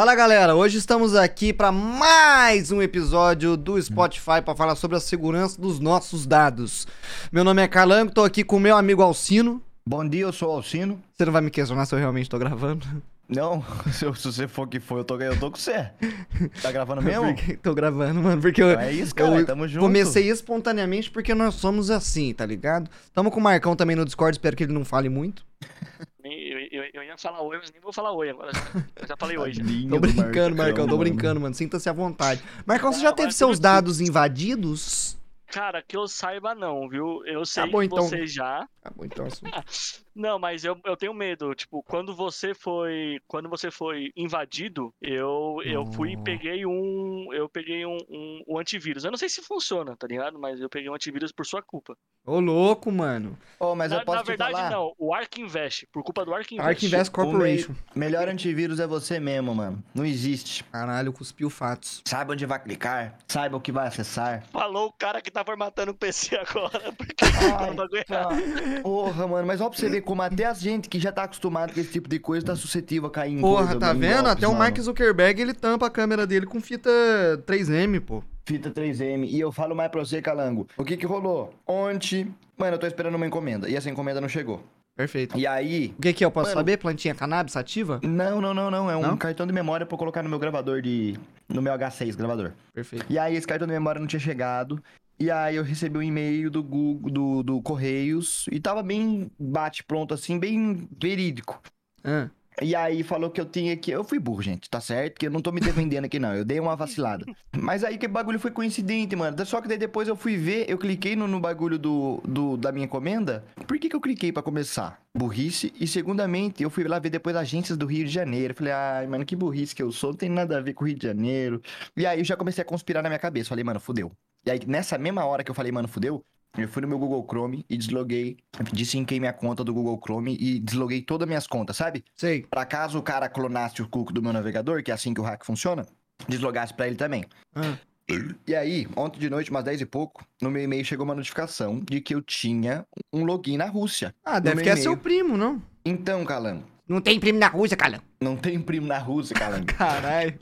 Fala galera, hoje estamos aqui para mais um episódio do Spotify para falar sobre a segurança dos nossos dados. Meu nome é Calango, tô aqui com meu amigo Alcino. Bom dia, eu sou o Alcino. Você não vai me questionar se eu realmente tô gravando? Não, se, eu- se você for que for, eu tô, eu tô com você. Tá gravando mesmo? Porque tô gravando, mano, porque eu, Então é isso, cara, eu tamo junto. comecei espontaneamente porque nós somos assim, tá ligado? Tamo com o Marcão também no Discord, espero que ele não fale muito. Eu, eu, eu ia falar oi, mas nem vou falar oi agora. Eu já falei oi já. Tadinho Tô do brincando, Marcão, tô brincando, mano. Sinta-se à vontade. Marcão, você já teve seus dados invadidos? Cara, que eu saiba não, viu? Eu sei bom, que então. você já. Tá bom, então assim. Não, mas eu, eu tenho medo. Tipo, quando você foi. Quando você foi invadido, eu, eu fui e Oh. peguei um. Eu peguei um, um, um antivírus. Eu não sei se funciona, tá ligado? Mas eu peguei um antivírus por sua culpa. Ô, louco, mano. Ô, mas na, eu posso na te verdade, falar? não. O Ark Invest. Por culpa do Ark Invest. Ark Invest O me- Corporation. melhor antivírus é você mesmo, mano. Não existe. Caralho, cuspiu fatos. Saiba onde vai clicar, saiba o que vai acessar. Falou o cara que tá formatando o PC agora. Porque Ai, o bagulho é tá. Porra, mano, mas ó pra você ver como até a gente que já tá acostumado com esse tipo de coisa tá suscetível a cair em Porra, coisa, tá vendo? golpes, Até o mano. Mark Zuckerberg, ele tampa a câmera dele com fita 3M, pô. Fita 3M. E eu falo mais pra você, Calango. O que que rolou? Ontem, mano, eu tô esperando uma encomenda. E essa encomenda não chegou. Perfeito. E aí, O que que é? Eu posso Mano. saber? Plantinha cannabis ativa? Não, não, não, não. É um Não? cartão de memória pra eu colocar no meu gravador de. No meu H6 gravador. Perfeito. E aí esse cartão de memória não tinha chegado. E aí eu recebi um e-mail do Google, do, do Correios. E tava bem bate-pronto, assim, bem verídico. Ah, E aí falou que eu tinha que. Eu fui burro, gente, tá certo? Que eu não tô me defendendo aqui, não. Eu dei uma vacilada. Mas aí que bagulho foi coincidente, mano. Só que daí depois eu fui ver, eu cliquei no, no bagulho do, do, da minha encomenda. Por que, que eu cliquei pra começar? Burrice. E segundamente, eu fui lá ver depois agências do Rio de Janeiro. Falei, ai, mano, que burrice que eu sou. Não tem nada a ver com o Rio de Janeiro. E aí eu já comecei a conspirar na minha cabeça. Falei, mano, fudeu. E aí, nessa mesma hora que eu falei, mano, fudeu, eu fui no meu Google Chrome e desloguei, desinquei minha conta do Google Chrome e desloguei todas as minhas contas, sabe? sei. Pra caso o cara clonasse o cookie do meu navegador, que é assim que o hack funciona, deslogasse pra ele também. Ah, E aí, ontem de noite, umas 10 e pouco, no meu e-mail chegou uma notificação de que eu tinha um login na Rússia. ah deve que é seu primo, não? Então, Calango, Não tem primo na Rússia, Calão. não tem primo na Rússia, Calango. Caralho.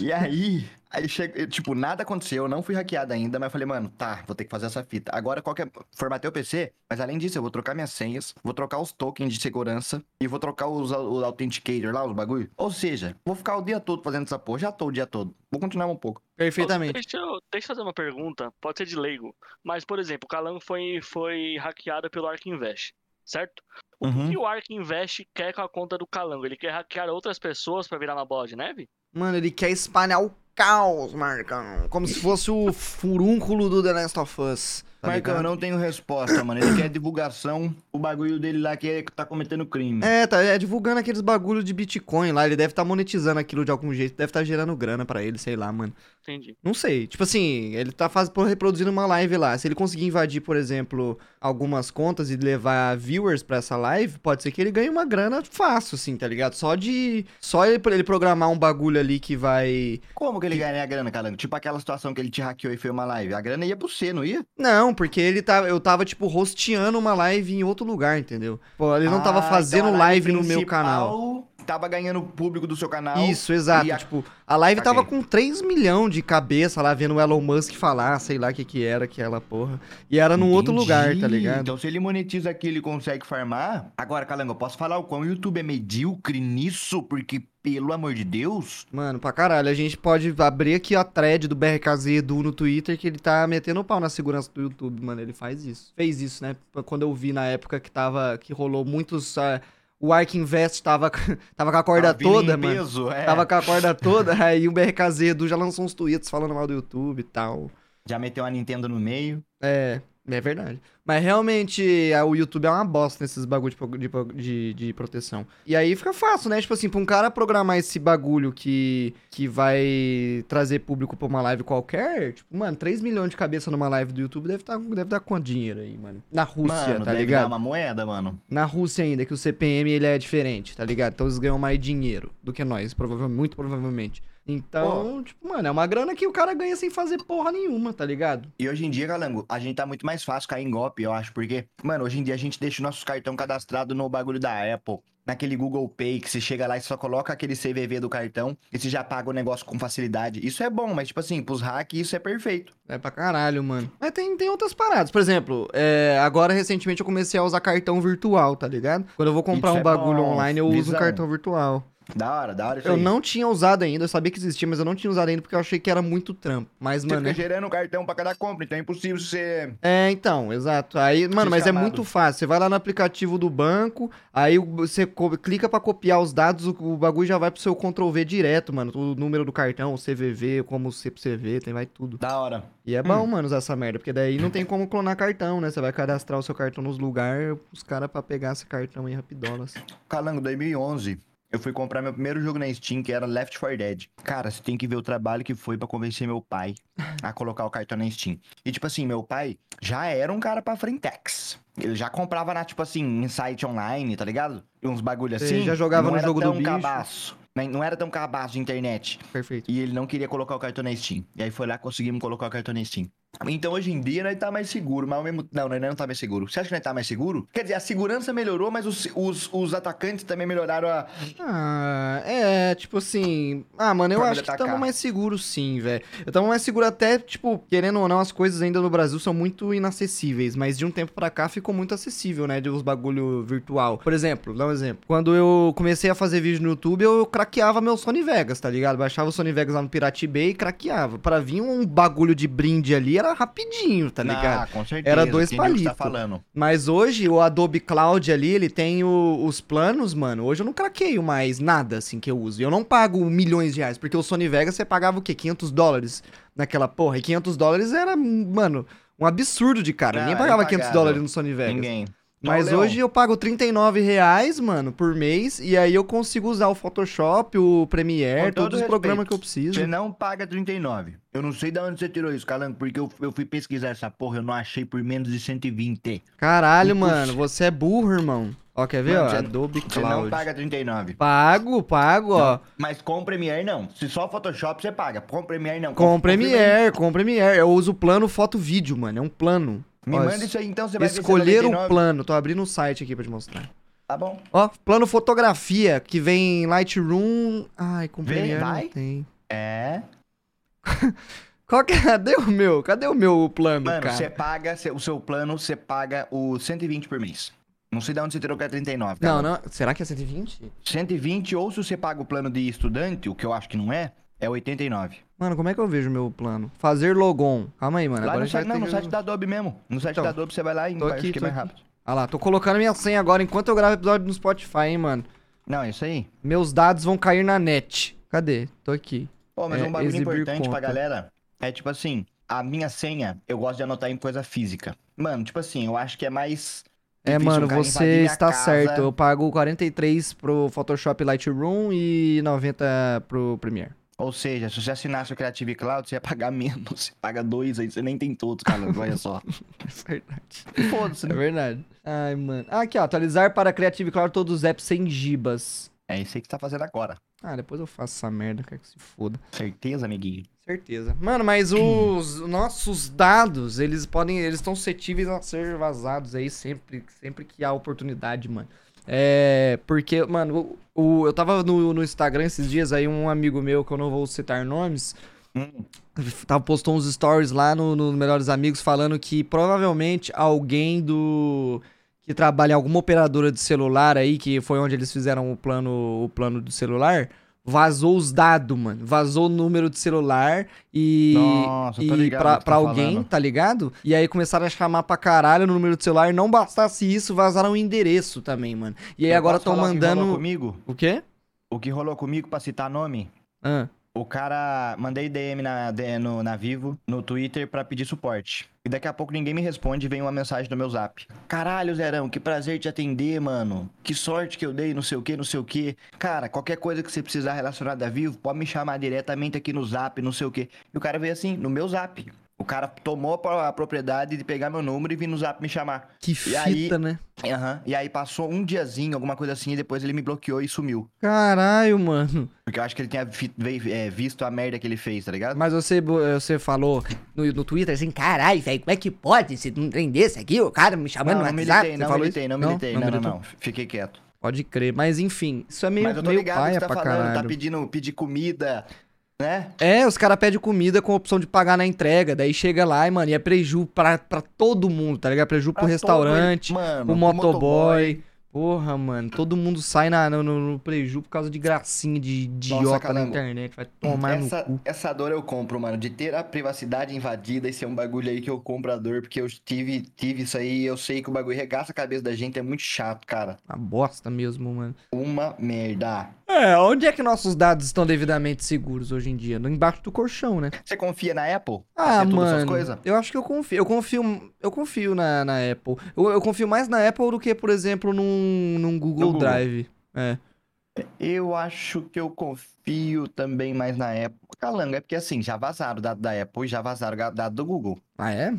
E aí, aí chega, tipo, nada aconteceu, eu não fui hackeado ainda, mas eu falei, mano, tá, vou ter que fazer essa fita. Agora, qualquer. Formatei o PC, mas além disso, eu vou trocar minhas senhas, vou trocar os tokens de segurança e vou trocar os, os authenticator lá, os bagulho. Ou seja, vou ficar o dia todo fazendo essa porra. Já tô o dia todo. Vou continuar um pouco. Perfeitamente. Deixa eu, deixa eu fazer uma pergunta, pode ser de leigo, mas, por exemplo, o Calango foi, foi hackeado pelo Ark Invest, certo? O Uhum. que o Ark Invest quer com a conta do Calango? Ele quer hackear outras pessoas pra virar uma bola de neve? Mano, ele quer espalhar o caos, Marcão. Como se fosse o furúnculo do The Last of Us. Tá Marcão, eu não tenho resposta, mano. Ele quer divulgação, o bagulho dele lá que é tá cometendo crime. É, tá é, divulgando aqueles bagulho de Bitcoin lá. Ele deve estar monetizando aquilo de algum jeito. Deve estar gerando grana pra ele, sei lá, mano. Entendi. Não sei. Tipo assim, ele tá faz, reproduzindo uma live lá. Se ele conseguir invadir, por exemplo, algumas contas e levar viewers pra essa live, pode ser que ele ganhe uma grana fácil, assim, tá ligado? Só de. Só ele, ele programar um bagulho ali que vai. Como que ele ganha a grana, Calango? Tipo aquela situação que ele te hackeou e fez uma live. A grana ia pro você, não ia? Não, porque ele tava. Eu tava, tipo, rosteando uma live em outro lugar, entendeu? Pô, ele não tava Ah, fazendo então a live no meu canal. Tava ganhando público do seu canal. Isso, exato. a- Tipo, a live tava com 3 milhões de cabeça lá vendo o Elon Musk falar, sei lá o que que era aquela porra. E era num outro Entendi. lugar, tá ligado? Então, se ele monetiza aqui, ele consegue farmar. Agora, Calango, eu posso falar o quão o YouTube é medíocre nisso? Porque, pelo amor de Deus. Mano, pra caralho, a gente pode abrir aqui a thread do BRKZ Edu no Twitter que ele tá metendo o pau na segurança do YouTube, mano. Ele faz isso. Fez isso, né? Quando eu vi na época que tava. que rolou muitos. ah, o Ark Invest tava, tava com a corda vindo toda, mano. peso, é. Tava com a corda toda, aí o BRKZ Edu já lançou uns tweets falando mal do YouTube e tal. Já meteu a Nintendo no meio. É, é verdade. Mas realmente a- o YouTube é uma bosta nesses bagulho de, de, de proteção. E aí fica fácil, né? Tipo assim, pra um cara programar esse bagulho que, que vai trazer público pra uma live qualquer, tipo, mano, 3 milhões de cabeça numa live do YouTube deve, tá, deve dar quanto dinheiro aí, mano? Na Rússia, mano, tá deve ligado? dar uma moeda, mano. Na Rússia ainda, que o CPM ele é diferente, tá ligado? Então eles ganham mais dinheiro do que nós, provavelmente, muito provavelmente. Então, tipo, mano, é uma grana que o cara ganha sem fazer porra nenhuma, tá ligado? E hoje em dia, Galango, a gente tá muito mais fácil cair em golpe, eu acho, porque, mano, hoje em dia a gente deixa o nosso cartão cadastrado no bagulho da Apple. naquele Google Pay, que você chega lá e só coloca aquele CVV do cartão e você já paga o negócio com facilidade. Isso é bom, mas, tipo assim, pros hacks isso é perfeito. É pra caralho, mano. Mas tem, tem outras paradas. Por exemplo, é, agora recentemente eu comecei a usar cartão virtual, tá ligado? Quando eu vou comprar Isso um é bagulho bom, online, eu uso um visão. cartão virtual. Da hora, da hora isso Eu aí. não tinha usado ainda, eu sabia que existia, mas eu não tinha usado ainda porque eu achei que era muito trampo. Mas, Você mano. fica é- gerando cartão pra cada compra, então é impossível você... É, então, exato. Aí, mano, mas é muito fácil. Você vai lá no aplicativo do banco, aí você clica pra copiar os dados, o, bagulho já vai pro seu Ctrl V direto, mano. O número do cartão, o CVV, como o CVV, tem vai tudo. Da hora. E é bom, mano, usar essa merda, porque daí não tem como clonar cartão, né? Você vai cadastrar o seu cartão nos lugares, os caras pra pegar esse cartão aí rapidolas. Calango, 2011, eu fui comprar meu primeiro jogo na Steam, que era Left 4 Dead. Cara, você tem que ver o trabalho que foi pra convencer meu pai a colocar o cartão na Steam. E, tipo assim, meu pai já era um cara pra frentex. Ele já comprava na, tipo assim, em site online, tá ligado? Uns bagulho assim. já jogava no jogo do bicho? cabaço. né? Não era tão cabaço de internet. Perfeito. E ele não queria colocar o cartão na Steam. E aí foi lá, conseguimos colocar o cartão na Steam. Então hoje em dia nós tá mais seguro, mas ao mesmo Não, nós não tá mais seguro. Você acha que nós tá mais seguro? Quer dizer, a segurança melhorou, mas os, os, os atacantes também melhoraram a. Ah, é, tipo assim. Ah, mano, eu acho que atacar. tamo mais seguro sim, velho. Eu tamo mais seguro até, tipo, querendo ou não, as coisas ainda no Brasil são muito inacessíveis, mas de um tempo pra cá ficou muito acessível, né, de uns bagulho virtual. Por exemplo, dá um exemplo. Quando eu comecei a fazer vídeo no YouTube, eu craqueava meu Sony Vegas, tá ligado? Baixava o Sony Vegas lá no Pirate Bay e craqueava. Pra vir um bagulho de brinde ali era rapidinho, tá ligado? Ah, com certeza. Era dois você palitos. tá falando. Mas hoje o Adobe Cloud ali, ele tem o- os planos, mano. Hoje eu não craqueio mais nada assim que eu uso. Eu não pago milhões de reais, porque o Sony Vegas você pagava o quê? 500 dólares naquela porra. E 500 dólares era, mano, um absurdo de cara. Não, Ninguém era pagava 500 impagável. dólares no Sony Vegas. Ninguém. Mas hoje eu pago 39 reais, mano, por mês. E aí eu consigo usar o Photoshop, o Premiere, todo todos os programas que eu preciso. Você não paga 39. Eu não sei de onde você tirou isso, Calango, porque eu, eu fui pesquisar essa porra, eu não achei por menos de 120. Caralho, Puxa. mano, você é burro, irmão. Ó, quer ver, Mano, ó? você- Adobe Você não Cloud. paga 39. Pago, pago, ó. Mas com Premiere não. Se só Photoshop você paga. Com Premiere não. Com Com Premiere, com Premiere. Eu uso o plano foto-vídeo, mano. É um plano. Me Ó, manda isso aí então, você vai ver se é Escolher o 99. plano. Tô abrindo o site aqui pra te mostrar. Tá bom. Ó, plano fotografia, que vem em Lightroom. Ai, com Vem, Premiere vai. não tem. É. Qual que é? Cadê o meu? Cadê o meu plano, Mano, cara? você paga, cê- o seu plano, você paga o 120 por mês. Não sei de onde você tirou que é 39. Não, cara. não. Será que é 120? 120, ou se você paga o plano de estudante, o que eu acho que não é, é 89. Mano, como é que eu vejo o meu plano? Fazer logon. Calma aí, mano. Lá Agora no site, não, no site da Adobe mesmo. No site Então, da Adobe você vai lá e tô aqui, é tô mais aqui. rápido. Ah lá, tô colocando minha senha agora enquanto eu gravo episódio no Spotify, hein, mano. Não, é isso aí. Meus dados vão cair na net. Cadê? Tô aqui. Pô, mas É, um bagulho importante pra conta. galera é tipo assim, a minha senha, eu gosto de anotar em coisa física. Mano, tipo assim, eu acho que é mais. É, mano, você está casa. certo. Eu pago 43 pro Photoshop Lightroom e 90 pro Premiere. Ou seja, se você assinasse o Creative Cloud, você ia pagar menos. Você paga dois aí, você nem tem todos, cara. Olha só. É verdade. Foda-se, É né? verdade. Ai, mano. Ah, aqui, ó. Atualizar para Creative Cloud todos os apps sem gibas. É isso aí que você tá fazendo agora. Ah, depois eu faço essa merda, quero que se foda. Certeza, amiguinho? Certeza. Mano, mas os nossos dados, eles podem, eles estão suscetíveis a ser vazados aí sempre, sempre que há oportunidade, mano. É, porque, mano, o, o- eu tava no, no Instagram esses dias aí, um amigo meu, que eu não vou citar nomes, Hum, tava, postou uns stories lá no, no Melhores Amigos falando que provavelmente alguém do que trabalha em alguma operadora de celular aí, que foi onde eles fizeram o plano, o plano do celular, vazou os dados, mano. Vazou o número de celular e, Nossa, e ligado pra, pra tá alguém, falando. tá ligado? E aí começaram a chamar pra caralho no número de celular. Não bastasse isso, vazaram o endereço também, mano. E aí eu agora estão falar o que rolou mandando. comigo? O quê? O que rolou comigo pra citar nome? Ah, O cara, mandei DM na, no, na Vivo, no Twitter, pra pedir suporte. E daqui a pouco ninguém me responde e vem uma mensagem no meu zap. Caralho, Zerão, que prazer te atender, mano. Que sorte que eu dei, não sei o que, não sei o que. Cara, qualquer coisa que você precisar relacionada a Vivo, pode me chamar diretamente aqui no zap, não sei o que. E o cara veio assim, no meu zap. O cara tomou a propriedade de pegar meu número e vir no zap me chamar. que fita, aí- né? Aham. E aí passou um diazinho, alguma coisa assim, e depois ele me bloqueou e sumiu. Caralho, mano. Porque eu acho que ele tinha é, visto a merda que ele fez, tá ligado? Mas você, você falou no, no Twitter assim, caralho, velho, como é que pode se não tem desse aqui? O cara me chamando Não, no não WhatsApp? militei, não falou militei, isso? não militei. Não, não, militou? não. Fiquei quieto. Pode crer. Mas enfim, isso é meio, Mas eu tô meio ligado que paia você tá pra falando, caralho. tá pedindo pedir comida, né? É, os caras pedem comida com opção de pagar na entrega. Daí chega lá e, mano, e é preju pra, pra todo mundo, tá ligado? Preju pro Pra todo restaurante, mano, pro pro motoboy. Porra, mano, todo mundo sai na, no, no, no preju por causa de gracinha de idiota na internet. Vai tomar no Essa, cu. essa dor eu compro, mano. De ter a privacidade invadida, esse é um bagulho aí que eu compro a dor, porque eu tive, tive isso aí eu sei que o bagulho regaça a cabeça da gente, é muito chato, cara. Uma bosta mesmo, mano. Uma merda. É, onde é que nossos dados estão devidamente seguros hoje em dia? No embaixo do colchão, né? Você confia na Apple? Ah, todas essas mano, eu acho que eu confio. Eu confio, eu confio na, na Apple. Eu, eu confio mais na Apple do que, por exemplo, num, num Google, Google. Drive. É. Eu acho que eu confio também mais na Apple. Calango, é porque assim, já vazaram o dado da Apple e já vazaram o dado do Google. Ah, é?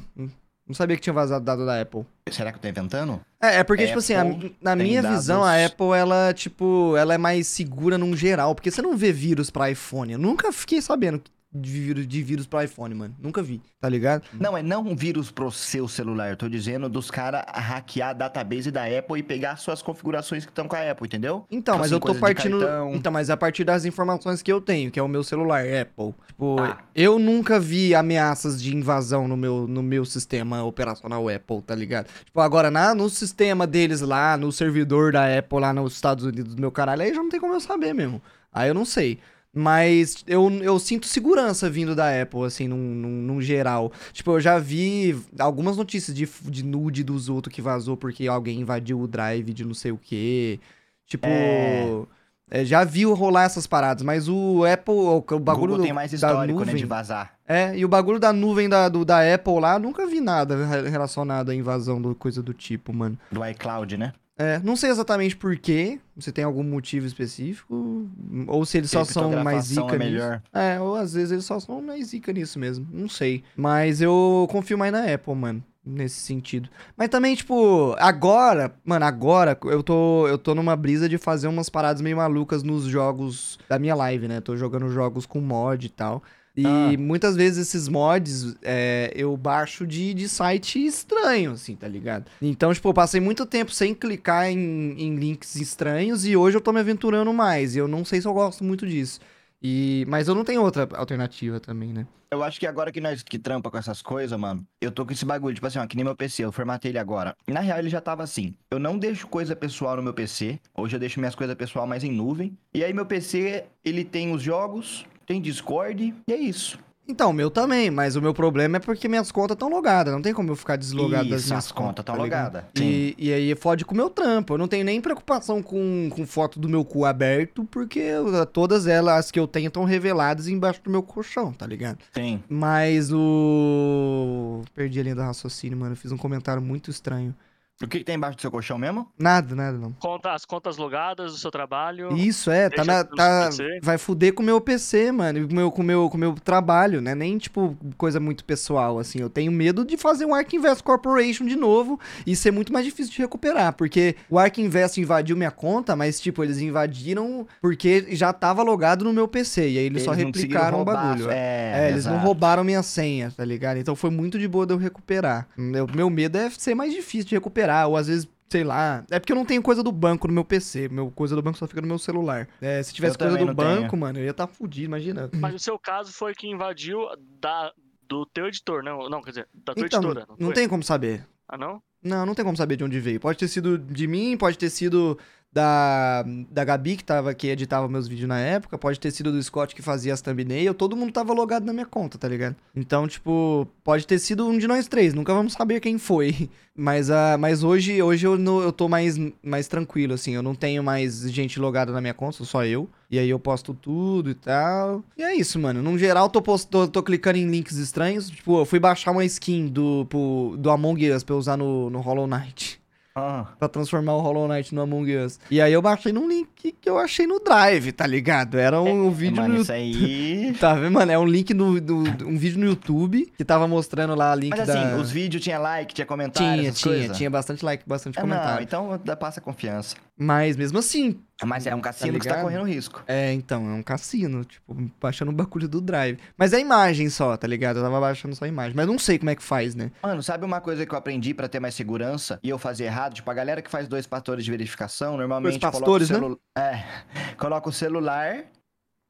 Não sabia que tinha vazado dado da Apple. Será que eu tô inventando? É, é porque, tipo assim, a- na minha dados- visão, a Apple, ela, tipo, ela é mais segura num geral. Porque você não vê vírus pra iPhone. Eu nunca fiquei sabendo de vírus, de vírus pra iPhone, mano. Nunca vi, tá ligado? Não, é não um vírus pro seu celular. Eu tô dizendo dos caras hackear a database da Apple e pegar suas configurações que estão com a Apple, entendeu? Então, Tipo mas assim, eu tô partindo. Então, mas a partir das informações que eu tenho, que é o meu celular, Apple. Tipo, Ah. eu nunca vi ameaças de invasão no meu, no meu sistema operacional Apple, tá ligado? Tipo, agora na, no sistema deles lá, no servidor da Apple lá nos Estados Unidos do meu caralho, aí já não tem como eu saber mesmo. Aí eu não sei. Mas eu, eu sinto segurança vindo da Apple, assim, num, num, num geral. Tipo, eu já vi algumas notícias de, de nude dos outros que vazou porque alguém invadiu o drive de não sei o quê. Tipo. É. é, já viu rolar essas paradas, mas o Apple, o, bagulho Google tem mais da histórico, né, nuvem, de vazar. é, e o bagulho da nuvem da, do, da Apple lá, nunca vi nada re- relacionado à invasão do coisa do tipo, mano. Do iCloud, né? É, não sei exatamente por quê, se tem algum motivo específico, ou se eles só são mais zica é nisso. melhor. É, ou às vezes eles só são mais zica nisso mesmo, não sei. Mas eu confio mais na Apple, mano, nesse sentido. Mas também, tipo, agora, mano, agora eu tô, eu tô numa brisa de fazer umas paradas meio malucas nos jogos da minha live, né? Tô jogando jogos com mod e tal. E Ah. muitas vezes esses mods é, eu baixo de, de site estranho, assim, tá ligado? Então, tipo, eu passei muito tempo sem clicar em, em links estranhos e hoje eu tô me aventurando mais. E eu não sei se eu gosto muito disso. E, mas eu não tenho outra alternativa também, né? Eu acho que agora que nós que trampa com essas coisas, mano, eu tô com esse bagulho, tipo assim, ó, que nem meu PC, eu formatei ele agora. Na real, ele já tava assim. Eu não deixo coisa pessoal no meu PC. Hoje eu deixo minhas coisas pessoal mais em nuvem. E aí meu PC, ele tem os jogos, tem Discord, e é isso. Então, o meu também, mas o meu problema é porque minhas contas estão logadas. Não tem como eu ficar deslogado das Isso, minhas as contas tão tá logadas. E, e aí fode com o meu trampo. Eu não tenho nem preocupação com, com foto do meu cu aberto, porque eu- todas elas que eu tenho estão reveladas embaixo do meu colchão, tá ligado? Sim. Mas o. Perdi a linha do raciocínio, mano. Eu fiz um comentário muito estranho. O que, que tem embaixo do seu colchão mesmo? Nada, nada, não. Conta, as contas logadas do seu trabalho. Isso, é, tá na. Tá, vai fuder com o meu PC, mano. E com o meu, com meu, com meu trabalho, né? Nem, tipo, coisa muito pessoal, assim. Eu tenho medo de fazer um Ark Invest Corporation de novo e ser muito mais difícil de recuperar. Porque o Ark Invest invadiu minha conta, mas, tipo, eles invadiram porque já tava logado no meu PC. E aí eles, só não conseguiram replicaram o bagulho. É, É, eles não roubaram minha senha, tá ligado? Então foi muito de boa de eu recuperar. Meu, meu medo é ser mais difícil de recuperar, ou às vezes, sei lá. É porque eu não tenho coisa do banco no meu PC. Meu coisa do banco só fica no meu celular. É, se tivesse Eu coisa do não tenho. banco, mano, eu ia estar tá fudido, imagina. Mas o seu caso foi que invadiu da, do teu editor, não? Não, quer dizer, da tua Então, editora. Não, não tem como saber. Ah, não? Não, não tem como saber de onde veio. Pode ter sido de mim, pode ter sido da, da Gabi, que, tava, que editava meus vídeos na época, pode ter sido do Scott que fazia as thumbnail, todo mundo tava logado na minha conta, tá ligado? Então, tipo, pode ter sido um de nós três, nunca vamos saber quem foi. Mas, uh, mas hoje, hoje eu, não- eu tô mais, mais tranquilo, assim, eu não tenho mais gente logada na minha conta, só eu. E aí eu posto tudo e tal. E é isso, mano. No geral, tô, post... tô, tô clicando em links estranhos. Tipo, eu fui baixar uma skin do, pro- do Among Us pra eu usar no, no Hollow Knight. Ah, Pra transformar o Hollow Knight no Among Us. E aí eu baixei num link que eu achei no Drive, tá ligado? Era um, vídeo mano, no isso aí... Tá vendo, mano? É um link do, do- um vídeo no YouTube que tava mostrando lá a link Mas da. assim, os vídeos tinha like, tinha comentário, Tinha, tinha, coisas? tinha bastante like, bastante não, comentário. então dá passa confiança. Mas mesmo assim, Mas é um cassino que você tá correndo risco. É, então, é um cassino, tipo, baixando o bagulho do Drive. Mas é imagem só, tá ligado? Eu tava baixando só a imagem. Mas não sei como é que faz, né? Mano, sabe uma coisa que eu aprendi pra ter mais segurança e eu fazia errado? Tipo, a galera que faz dois fatores de verificação, normalmente Dois pastores, né? coloca o celu... É, coloca o celular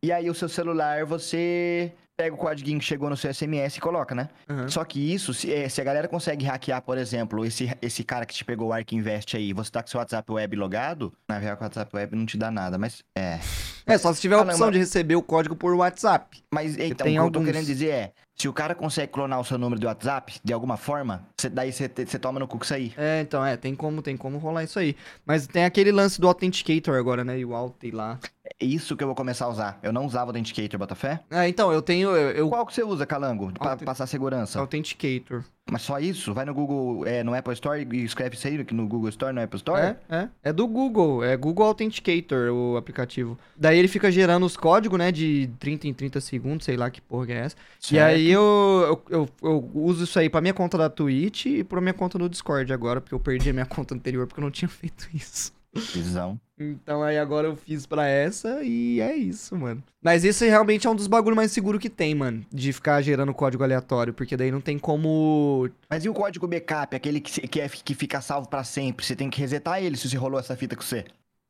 e aí o seu celular você pega o código que chegou no seu SMS e coloca, né? Aham. Só que isso, se, eh, se a galera consegue hackear, por exemplo, esse, esse cara que te pegou o Ark Invest aí, você tá com seu WhatsApp web logado, na real, o WhatsApp web não te dá nada, mas é. É, só se tiver a Ah, não, opção de receber o código por WhatsApp. Mas então, tem o que eu alguns. tô querendo dizer é, se o cara consegue clonar o seu número de WhatsApp, de alguma forma, cê- daí você toma no cu isso aí. É, então, é, tem como, tem como rolar isso aí. Mas tem aquele lance do Authenticator agora, né? E o Authy lá. É isso que eu vou começar a usar. Eu não usava o Authenticator, Botafé. É, então, eu tenho. Eu, eu- Qual que você usa, Calango? Pra Authent- passar segurança. Authenticator. Mas só isso? Vai no Google, é, no Apple Store e escreve isso aí no Google Store, no Apple Store? É, é. É do Google. É Google Authenticator, o aplicativo. Daí ele fica gerando os códigos, né? De 30 em 30 segundos, sei lá que porra que é essa. E Certo. aí eu, eu, eu, eu uso isso aí pra minha conta da Twitch e pra minha conta no Discord agora, porque eu perdi a minha conta anterior porque eu não tinha feito isso. Visão. Então aí agora eu fiz pra essa e é isso, mano. Mas esse realmente é um dos bagulhos mais seguros que tem, mano. De ficar gerando código aleatório, porque daí não tem como. Mas e o código backup, aquele que, que, é, que fica salvo pra sempre? Você tem que resetar ele se você rolou essa fita com você.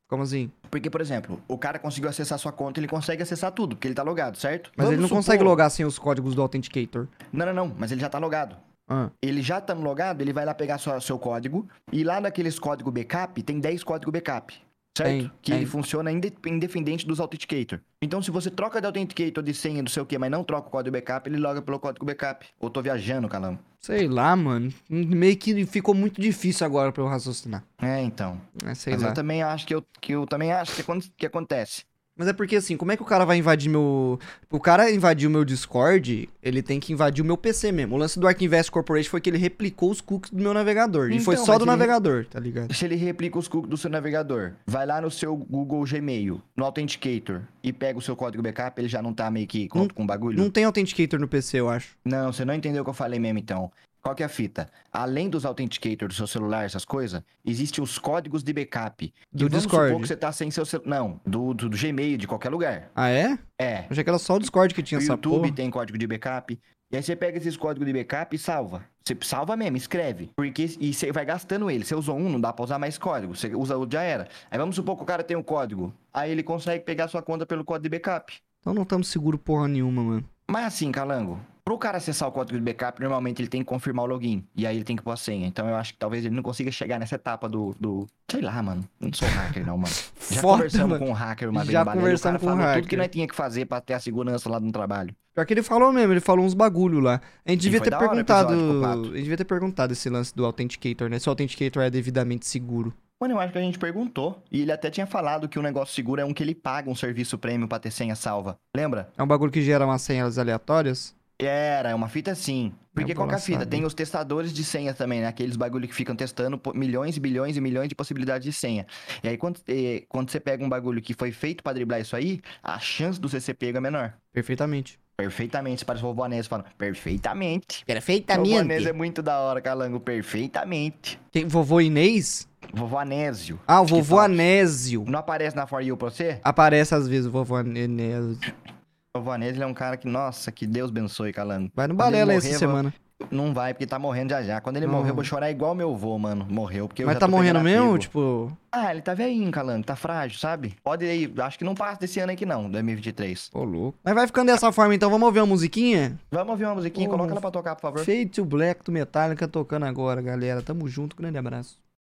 Como assim? Porque, por exemplo, o cara conseguiu acessar sua conta, ele consegue acessar tudo, porque ele tá logado, certo? Mas ele não Vamos consegue supor- logar sem os códigos do Authenticator. Não, não, não, mas ele já tá logado. Ah, Ele já tá logado, ele vai lá pegar sua, seu código, e lá naqueles código backup, tem 10 código backup. Certo? Tem, que tem. ele funciona inde- independente dos Authenticator. Então, se você troca de Authenticator de senha, não sei o que, mas não troca o código backup, ele loga pelo código backup. Ou tô viajando, calão. sei lá, mano. Meio que ficou muito difícil agora pra eu raciocinar. É, então. É, sei mas lá. eu também acho que eu, que eu também acho que, acon- que acontece. Mas é porque assim, como é que o cara vai invadir meu. O cara invadir o meu Discord, ele tem que invadir o meu PC mesmo. O lance do Ark Invest Corporation foi que ele replicou os cookies do meu navegador. e foi Então, só do navegador, tá ligado? Se ele replica os cookies do seu navegador, vai lá no seu Google Gmail, no Authenticator, e pega o seu código backup, ele já não tá meio que com, Não- com bagulho? Não tem Authenticator no PC, eu acho. Não, você não entendeu o que eu falei mesmo, então. Qual que é a fita? Além dos Authenticator do seu celular, essas coisas, existem os códigos de backup. Do Discord. supor que você tá sem seu celular. Não, do, do, do Gmail, de qualquer lugar. Ah, é? É. Eu achei que era só o Discord que tinha O essa YouTube porra. tem código de backup. E aí você pega esses códigos de backup e salva. Você salva mesmo, escreve. Porque e você vai gastando ele. Você usou um, não dá pra usar mais código. Você usa o já era. Aí vamos supor que o cara tem um código. Aí ele consegue pegar sua conta pelo código de backup. Então não estamos seguro porra nenhuma, mano. Mas assim, Calango, pro cara acessar o código de backup, normalmente ele tem que confirmar o login. E aí ele tem que pôr a senha. Então eu acho que talvez ele não consiga chegar nessa etapa do. do... Sei lá, mano. Não sou hacker, não, mano. Já Foda, conversamos mano. com um hacker uma vez Já conversamos com um hacker. tudo que nós tinha que fazer pra ter a segurança lá no trabalho. Pior que ele falou mesmo, ele falou uns bagulho lá. A gente devia ter perguntado. episódio. A gente devia ter perguntado esse lance do Authenticator, né? Se o Authenticator é devidamente seguro. Mano, eu acho que a gente perguntou. E ele até tinha falado que o negócio seguro é um que ele paga um serviço premium pra ter senha salva. Lembra? É um bagulho que gera umas senhas aleatórias? Era, é uma fita sim. Porque É qual que é a fita? Tem os testadores de senha também, né? Aqueles bagulho que ficam testando milhões e bilhões e milhões de possibilidades de senha. E aí, quando, eh, quando você pega um bagulho que foi feito pra driblar isso aí, a chance do você ser pego é menor. Perfeitamente. Perfeitamente. Você parece o vovô Anésio falando, perfeitamente. Vovô Perfeitamente. Anésio é muito da hora, Calango. Perfeitamente. Quem, vovô Inês? Vovô Anésio. Ah, o vovô. Anésio. Não aparece na For You pra você? Aparece às vezes o vovô Anésio. O ele é um cara que, nossa, que Deus abençoe, Calango. Vai no balela morrer, essa semana. Não vai, porque tá morrendo já já. Quando ele morrer, eu vou chorar igual meu avô, mano. Morreu, porque Mas tá morrendo mesmo? Tipo, Ah, ele tá velhinho, Calango, tá frágil, sabe? Pode ir, acho que não passa desse ano aqui não, 2023. ô louco. Mas vai ficando dessa forma então, vamos ouvir uma musiquinha? Vamos ouvir uma musiquinha, coloca ela pra tocar, por favor. Fade to Black do Metallica tocando agora, galera. Tamo junto, grande abraço.